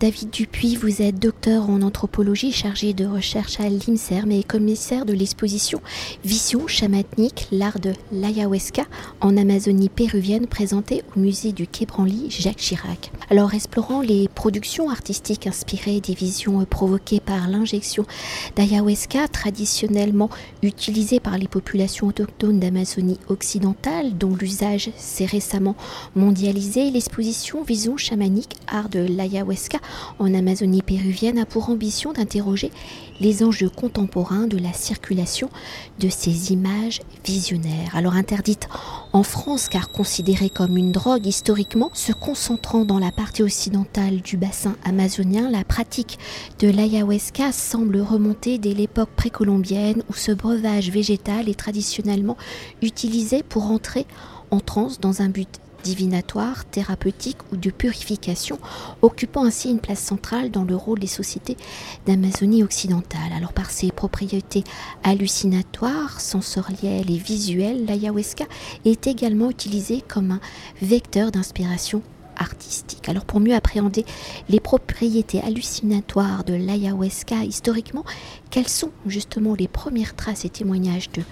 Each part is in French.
David Dupuis, vous êtes docteur en anthropologie chargé de recherche à l'INSERM et commissaire de l'exposition Vision chamanique, l'art de l'ayahuasca en Amazonie péruvienne présentée au musée du Quai Branly Jacques Chirac. Alors explorant les productions artistiques inspirées des visions provoquées par l'injection d'ayahuasca traditionnellement utilisée par les populations autochtones d'Amazonie occidentale dont l'usage s'est récemment mondialisé, l'exposition Vision chamanique, art de l'ayahuasca en Amazonie péruvienne a pour ambition d'interroger les enjeux contemporains de la circulation de ces images visionnaires. Alors interdites en France car considérées comme une drogue historiquement, se concentrant dans la partie occidentale du bassin amazonien, la pratique de l'ayahuasca semble remonter dès l'époque précolombienne où ce breuvage végétal est traditionnellement utilisé pour entrer en transe dans un but divinatoire, thérapeutique ou de purification, occupant ainsi une place centrale dans le rôle des sociétés d'Amazonie occidentale. Alors par ses propriétés hallucinatoires, sensorielles et visuelles, l'ayahuasca est également utilisé comme un vecteur d'inspiration Alors pour mieux appréhender les propriétés hallucinatoires de l'ayahuasca historiquement, quelles sont justement les premières traces et témoignages de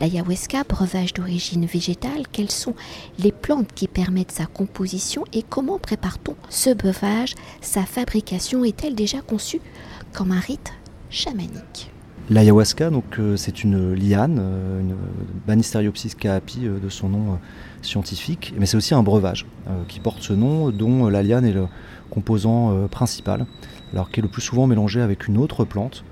l'ayahuasca, breuvage d'origine végétale? Quelles sont les plantes qui permettent sa composition? Et comment prépare-t-on ce breuvage? Sa fabrication est-elle déjà conçue comme un rite chamanique? L'ayahuasca, donc euh, c'est une liane, euh, une Banisteriopsis caapi euh, de son nom scientifique, mais c'est aussi un breuvage qui porte ce nom, dont la liane est le composant principal, alors qui est le plus souvent mélangé avec une autre plante.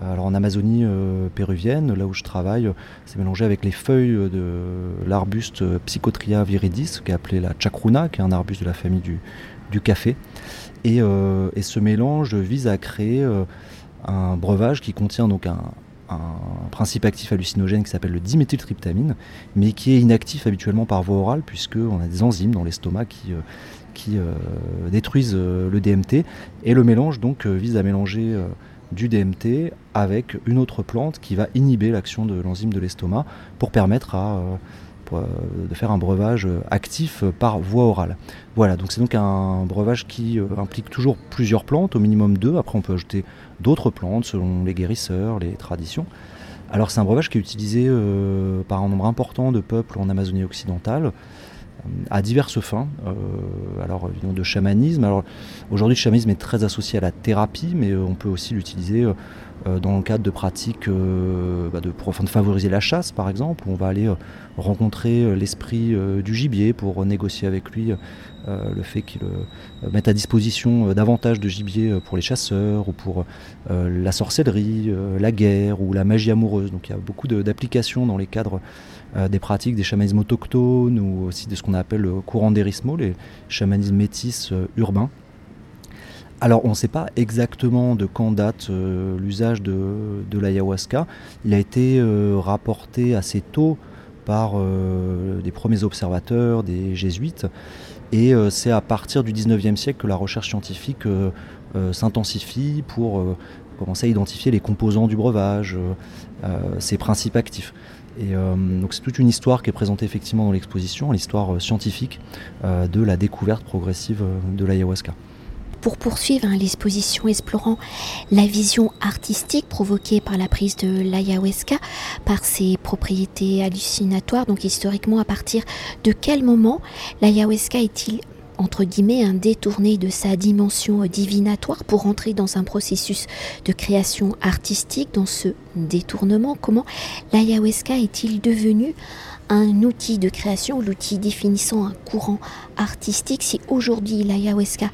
Alors en Amazonie péruvienne, là où je travaille, c'est mélangé avec les feuilles de l'arbuste Psychotria viridis, qui est appelé la chacruna, qui est un arbuste de la famille du, café. Et, ce mélange vise à créer un breuvage qui contient donc un, principe actif hallucinogène qui s'appelle le diméthyltryptamine, mais qui est inactif habituellement par voie orale, puisqu'on a des enzymes dans l'estomac qui, euh, euh, détruisent euh, le DMT. Et le mélange donc vise à mélanger du DMT avec une autre plante qui va inhiber l'action de l'enzyme de l'estomac pour permettre à de faire un breuvage euh, actif euh, par voie orale. Voilà, donc c'est donc un breuvage qui implique toujours plusieurs plantes, au minimum deux. Après, on peut ajouter d'autres plantes selon les guérisseurs, les traditions. Alors, c'est un breuvage qui est utilisé par un nombre important de peuples en Amazonie occidentale à diverses fins. alors, évidemment, de chamanisme. Alors, aujourd'hui, le chamanisme est très associé à la thérapie, mais on peut aussi l'utiliser euh, dans le cadre de pratiques euh, bah, de, de, favoriser la chasse par exemple, où on va aller euh, rencontrer l'esprit du gibier pour négocier avec lui le fait qu'il mette à disposition davantage de gibier pour les chasseurs ou pour la sorcellerie, la guerre ou la magie amoureuse. Donc il y a beaucoup d'applications dans les cadres des pratiques des chamanismes autochtones ou aussi de ce qu'on appelle le courant d'Erismo, les chamanismes métis urbains. Alors on ne sait pas exactement de quand date euh, l'usage de, l'ayahuasca. Il a été euh, rapporté assez tôt par euh, des premiers observateurs, des jésuites, et c'est à partir du 19e siècle que la recherche scientifique s'intensifie pour commencer à identifier les composants du breuvage, ses principes actifs. Donc c'est toute une histoire qui est présentée effectivement dans l'exposition, l'histoire scientifique de la découverte progressive de l'ayahuasca pour poursuivre hein, l'exposition explorant la vision artistique provoquée par la prise de l'ayahuasca, par ses propriétés hallucinatoires. Donc historiquement, à partir de quel moment l'ayahuasca est-il entre guillemets, un détourné de sa dimension divinatoire pour entrer dans un processus de création artistique, dans ce détournement Comment l'ayahuasca est-il devenu un outil de création, l'outil définissant un courant artistique? Si aujourd'hui l'ayahuasca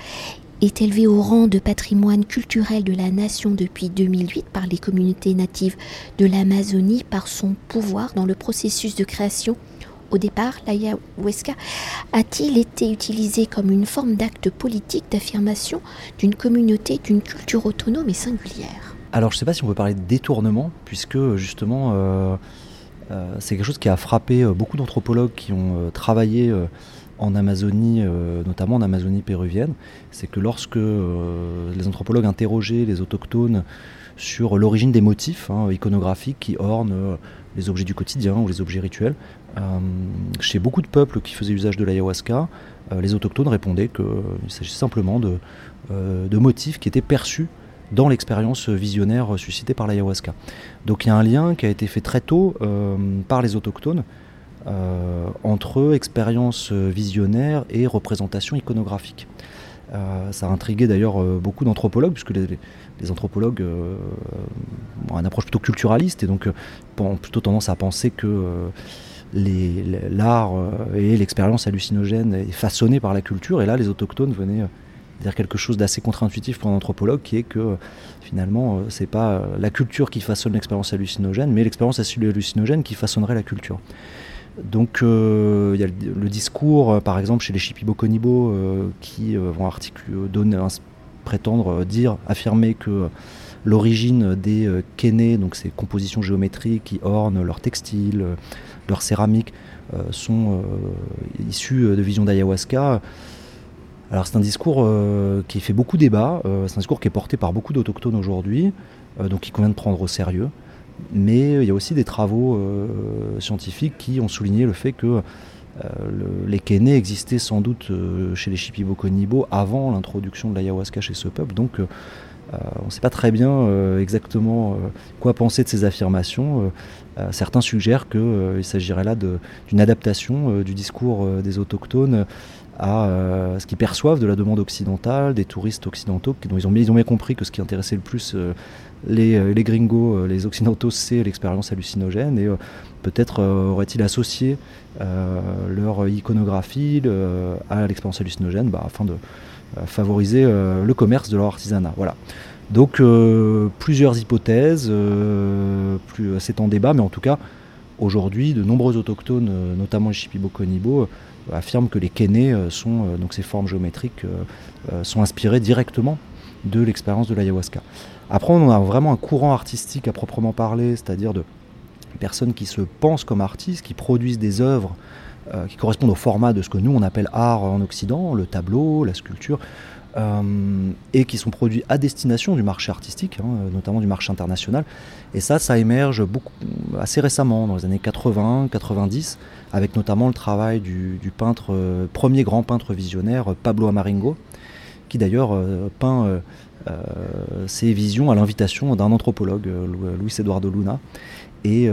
est élevé au rang de patrimoine culturel de la nation depuis 2008 par les communautés natives de l'Amazonie par son pouvoir dans le processus de création. Au départ, l'ayahuasca a-t-il été utilisé comme une forme d'acte politique d'affirmation d'une communauté, d'une culture autonome et singulière? Alors je ne sais pas si on peut parler de détournement, puisque justement euh, euh, c'est quelque chose qui a frappé euh, beaucoup d'anthropologues qui ont travaillé en Amazonie, notamment en Amazonie péruvienne, c'est que lorsque les anthropologues interrogeaient les autochtones sur l'origine des motifs hein, iconographiques qui ornent les objets du quotidien ou les objets rituels, chez beaucoup de peuples qui faisaient usage de l'ayahuasca, les autochtones répondaient qu'il s'agissait simplement de, motifs qui étaient perçus dans l'expérience visionnaire suscitée par l'ayahuasca. Donc il y a un lien qui a été fait très tôt euh, par les autochtones euh, entre expérience visionnaire et représentation iconographique. Euh, ça a intrigué d'ailleurs beaucoup d'anthropologues, puisque les, anthropologues ont une approche plutôt culturaliste et donc ont plutôt tendance à penser que l'art et l'expérience hallucinogène est façonné par la culture, et là les autochtones venaient dire quelque chose d'assez contre-intuitif pour un anthropologue qui est que finalement euh, c'est pas euh, la culture qui façonne l'expérience hallucinogène mais l'expérience hallucinogène qui façonnerait la culture. Donc euh, il y a le, discours par exemple chez les Shipibo qui vont donner, prétendre dire, affirmer que l'origine des kénés, donc ces compositions géométriques qui ornent leurs textiles, leurs céramiques, sont issues de visions d'ayahuasca alors c'est un discours euh, qui fait beaucoup débat, euh, c'est un discours qui est porté par beaucoup d'autochtones aujourd'hui, euh, donc il convient de prendre au sérieux. Mais il y a aussi des travaux scientifiques qui ont souligné le fait que les Kénés existaient sans doute chez les Shipibo-Konibo avant l'introduction de l'ayahuasca chez ce peuple. On ne sait pas très bien exactement quoi penser de ces affirmations. certains suggèrent qu'il s'agirait là d'une adaptation du discours des autochtones à euh, ce qu'ils perçoivent de la demande occidentale, des touristes occidentaux, dont ils ont, bien compris que ce qui intéressait le plus euh, les, euh, les, gringos, les occidentaux, c'est l'expérience hallucinogène, et peut-être auraient-ils associé leur iconographie à l'expérience hallucinogène bah, afin de favoriser le commerce de leur artisanat. Voilà. Donc plusieurs hypothèses, c'est en débat, mais en tout cas, aujourd'hui, de nombreux autochtones, notamment les Shipibo-Konibo, affirme que les kénés euh, sont, euh, donc ces formes géométriques, euh, sont inspirées directement de l'expérience de l'ayahuasca. Après, on a vraiment un courant artistique à proprement parler, c'est-à-dire de personnes qui se pensent comme artistes, qui produisent des œuvres qui correspondent au format de ce que nous on appelle art en Occident, le tableau, la sculpture, et qui sont produits à destination du marché artistique, hein, notamment du marché international. Et ça, ça émerge assez récemment, dans les années 80, 90, avec notamment le travail du, peintre, euh, premier grand peintre visionnaire, Pablo Amaringo, qui d'ailleurs euh, peint euh, ses visions à l'invitation d'un anthropologue, Luis Eduardo Luna. Et,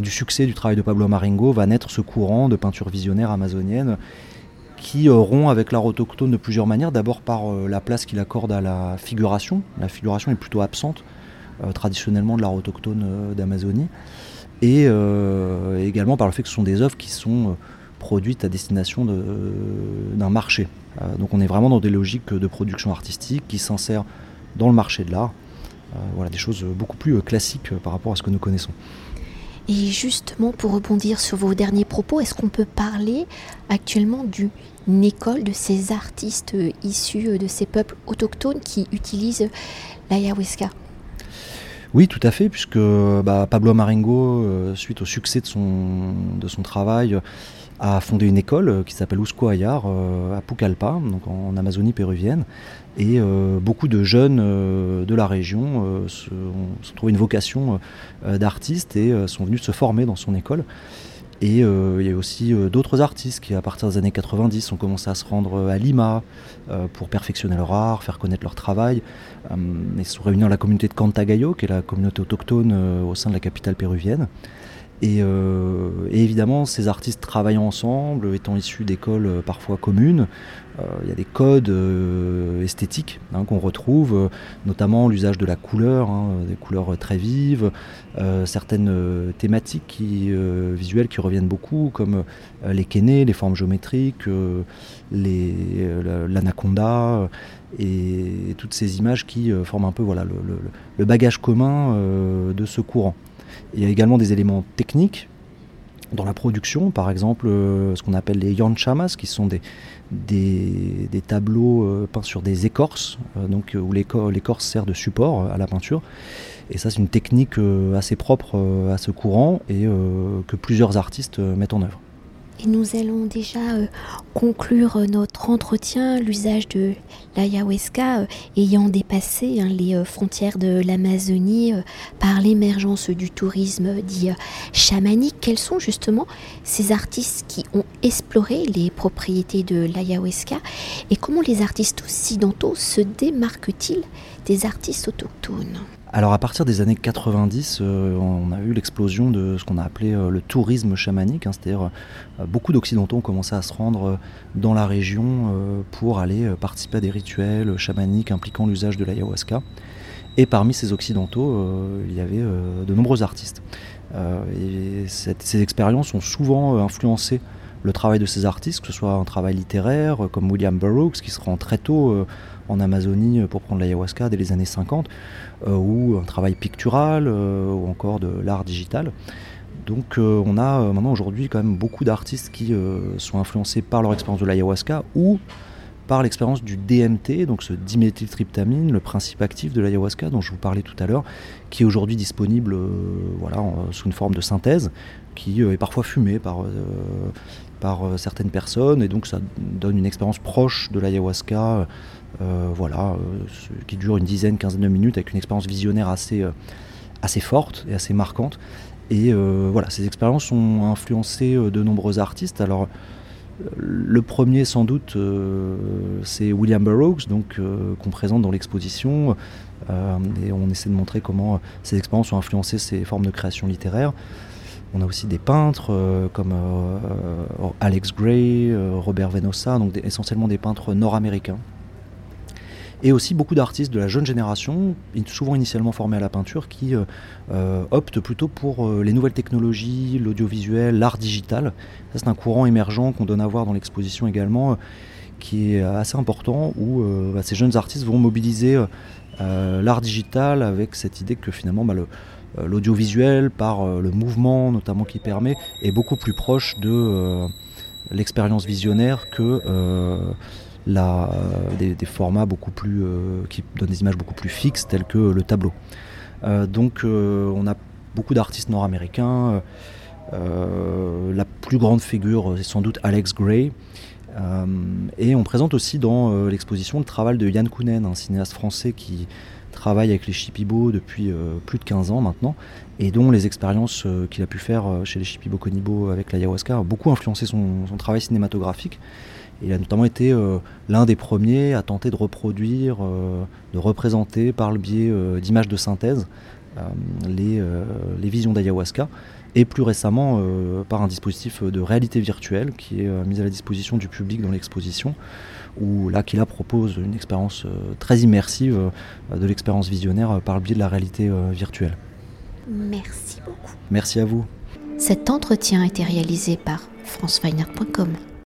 du succès du travail de Pablo Amaringo va naître ce courant de peinture visionnaire amazonienne qui rompt avec l'art autochtone de plusieurs manières. D'abord par la place qu'il accorde à la figuration. La figuration est plutôt absente traditionnellement de l'art autochtone d'Amazonie et euh, également par le fait que ce sont des œuvres qui sont euh, produites à destination d'un marché. Euh, donc on est vraiment dans des logiques de production artistique qui s'insèrent dans le marché de l'art. Voilà, des choses beaucoup plus classiques par rapport à ce que nous connaissons. Et justement, pour rebondir sur vos derniers propos, est-ce qu'on peut parler actuellement d'une école de ces artistes issus de ces peuples autochtones qui utilisent l'ayahuasca? Oui, tout à fait, puisque bah, Pablo Marengo, euh, suite au succès de son, de son travail, a fondé une école euh, qui s'appelle Usco Ayar euh, à Pucallpa, donc en, Amazonie péruvienne. Et beaucoup de jeunes de la région se, ont trouvé une vocation d'artiste et sont venus se former dans son école. Et il y a aussi d'autres artistes qui, à partir des années 90, ont commencé à se rendre à Lima pour perfectionner leur art, faire connaître leur travail. Euh, ils se sont réunis dans la communauté de Cantagayo, qui est la communauté autochtone euh, au sein de la capitale péruvienne. Euh, et, évidemment, ces artistes travaillant ensemble, étant issus d'écoles parfois communes, il y a des codes esthétiques hein, qu'on retrouve, notamment l'usage de la couleur, hein, des couleurs très vives, certaines thématiques visuelles qui reviennent beaucoup, comme les kénés, les formes géométriques, l'anaconda et toutes ces images qui euh, forment un peu voilà, le, bagage commun euh, de ce courant. Il y a également des éléments techniques dans la production, par exemple euh, ce qu'on appelle les yanchamas, qui sont des, des, tableaux peints sur des écorces, donc, où l'écorce sert de support à la peinture. Et ça, c'est une technique assez propre à ce courant et que plusieurs artistes mettent en œuvre. Et nous allons déjà euh, conclure euh, notre entretien, l'usage de l'ayahuasca euh, ayant dépassé hein, les frontières de l'Amazonie par l'émergence du tourisme dit chamanique. Quels sont justement ces artistes qui ont exploré les propriétés de l'ayahuasca et comment les artistes occidentaux se démarquent-ils des artistes autochtones? Alors à partir des années 90, euh, on a eu l'explosion de ce qu'on a appelé euh, le tourisme chamanique, hein, c'est-à-dire euh, beaucoup d'Occidentaux ont commencé à se rendre dans la région pour aller participer à des rituels chamaniques impliquant l'usage de l'ayahuasca. Et parmi ces Occidentaux, il y avait de nombreux artistes. et ces expériences ont souvent influencé le travail de ces artistes, que ce soit un travail littéraire comme William Burroughs qui se rend très tôt en Amazonie pour prendre l'ayahuasca dès les années 50, euh, ou un travail pictural, euh, ou encore de l'art digital. Donc euh, on a maintenant aujourd'hui quand même beaucoup d'artistes qui sont influencés par leur expérience de l'ayahuasca ou par l'expérience du DMT, donc ce diméthyltryptamine, le principe actif de l'ayahuasca dont je vous parlais tout à l'heure, qui est aujourd'hui disponible voilà, sous une forme de synthèse, qui est parfois fumé par, par certaines personnes, et donc ça donne une expérience proche de l'ayahuasca euh, voilà, euh, qui dure une dizaine, quinzaine de minutes avec une expérience visionnaire assez, euh, assez forte et assez marquante. Et voilà, ces expériences ont influencé de nombreux artistes. Alors, le premier, sans doute, c'est William Burroughs, donc qu'on présente dans l'exposition, et on essaie de montrer comment ces expériences ont influencé ces formes de création littéraire. On a aussi des peintres comme Alex Gray, Robert Venosa, donc essentiellement des peintres nord-américains et aussi beaucoup d'artistes de la jeune génération, souvent initialement formés à la peinture, qui euh, euh, optent plutôt pour euh, les nouvelles technologies, l'audiovisuel, l'art digital. c'est un courant émergent qu'on donne à voir dans l'exposition également, qui est assez important, où bah, ces jeunes artistes vont mobiliser l'art digital avec cette idée que finalement bah, l'audiovisuel, par le mouvement notamment qui permet, est beaucoup plus proche de l'expérience visionnaire que des, formats beaucoup plus, euh, qui donnent des images beaucoup plus fixes telles que le tableau. Euh, donc euh, on a beaucoup d'artistes nord-américains. la plus grande figure est sans doute Alex Gray. et on présente aussi dans l'exposition le travail de Yann Kounen, un cinéaste français qui travaille avec les Shipibo depuis plus de 15 ans maintenant, et dont les expériences qu'il a pu faire chez les Shipibo Konibo avec l'ayahuasca ont beaucoup influencé son travail cinématographique. Il a notamment été euh, l'un des premiers à tenter de reproduire, euh, de représenter par le biais euh, d'images de synthèse les, visions d'ayahuasca et plus récemment par un dispositif de réalité virtuelle qui est mis à la disposition du public dans l'exposition où là propose une expérience très immersive de l'expérience visionnaire par le biais de la réalité virtuelle. Merci beaucoup. Merci à vous. Cet entretien a été réalisé par franceweiner.com.